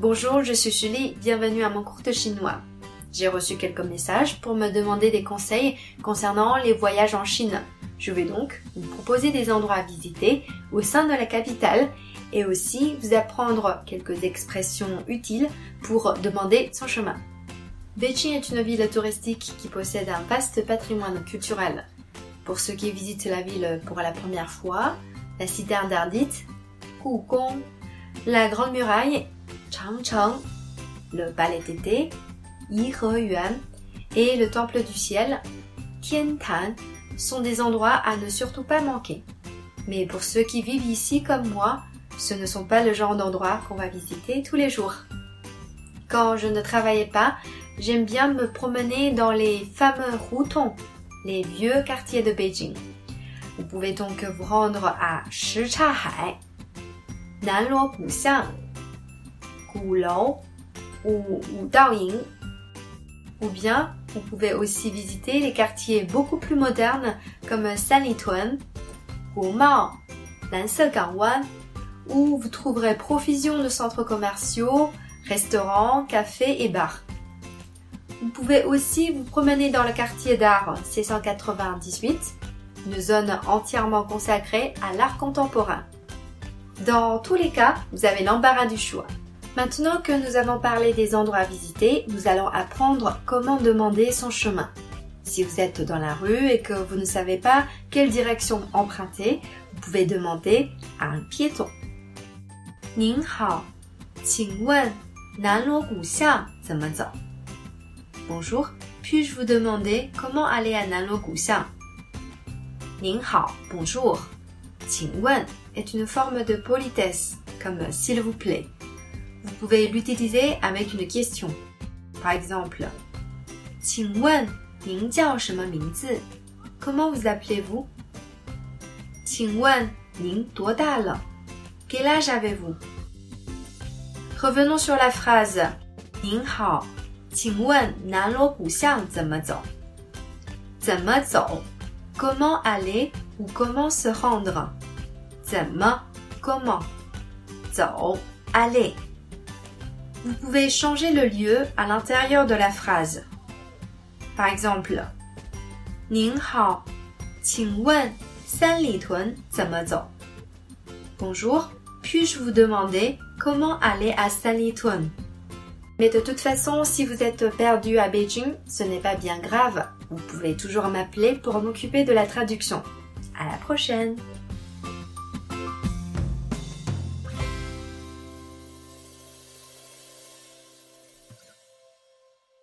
Bonjour, je suis Julie, bienvenue à mon cours de chinois. J'ai reçu quelques messages pour me demander des conseils concernant les voyages en Chine. Je vais donc vous proposer des endroits à visiter au sein de la capitale et aussi vous apprendre quelques expressions utiles pour demander son chemin. Beijing est une ville touristique qui possède un vaste patrimoine culturel. Pour ceux qui visitent la ville pour la première fois, la citerne d'Ardite, Gugong, la Grande Muraille Changcheng, le palais d'été, Yiheyuan et le temple du ciel, Tiantan, sont des endroits à ne surtout pas manquer. Mais pour ceux qui vivent ici comme moi, ce ne sont pas le genre d'endroits qu'on va visiter tous les jours. Quand je ne travaillais pas, j'aime bien me promener dans les fameux routons, les vieux quartiers de Beijing. Vous pouvez donc vous rendre à Shichahai, Nanluo Ou Ou bien, vous pouvez aussi visiter les quartiers beaucoup plus modernes comme Sanlitun, Gumao, Gangwan, où vous trouverez profusion de centres commerciaux, restaurants, cafés et bars. Vous pouvez aussi vous promener dans le quartier d'art C198, une zone entièrement consacrée à l'art contemporain. Dans tous les cas, vous avez l'embarras du choix. Maintenant que nous avons parlé des endroits à visiter, nous allons apprendre comment demander son chemin. Si vous êtes dans la rue et que vous ne savez pas quelle direction emprunter, vous pouvez demander à un piéton. Bonjour, puis-je vous demander comment aller à Nanluo-Guxiang 您好, bonjour. 请问 est une forme de politesse, comme s'il vous plaît vous pouvez l'utiliser avec une question. Par exemple, Comment vous appelez-vous Quel âge avez-vous Revenons sur la phrase Comment aller ou comment se rendre comment aller vous pouvez changer le lieu à l'intérieur de la phrase. Par exemple, Bonjour, puis-je vous demander comment aller à Sanlitun Mais de toute façon, si vous êtes perdu à Beijing, ce n'est pas bien grave. Vous pouvez toujours m'appeler pour m'occuper de la traduction. À la prochaine!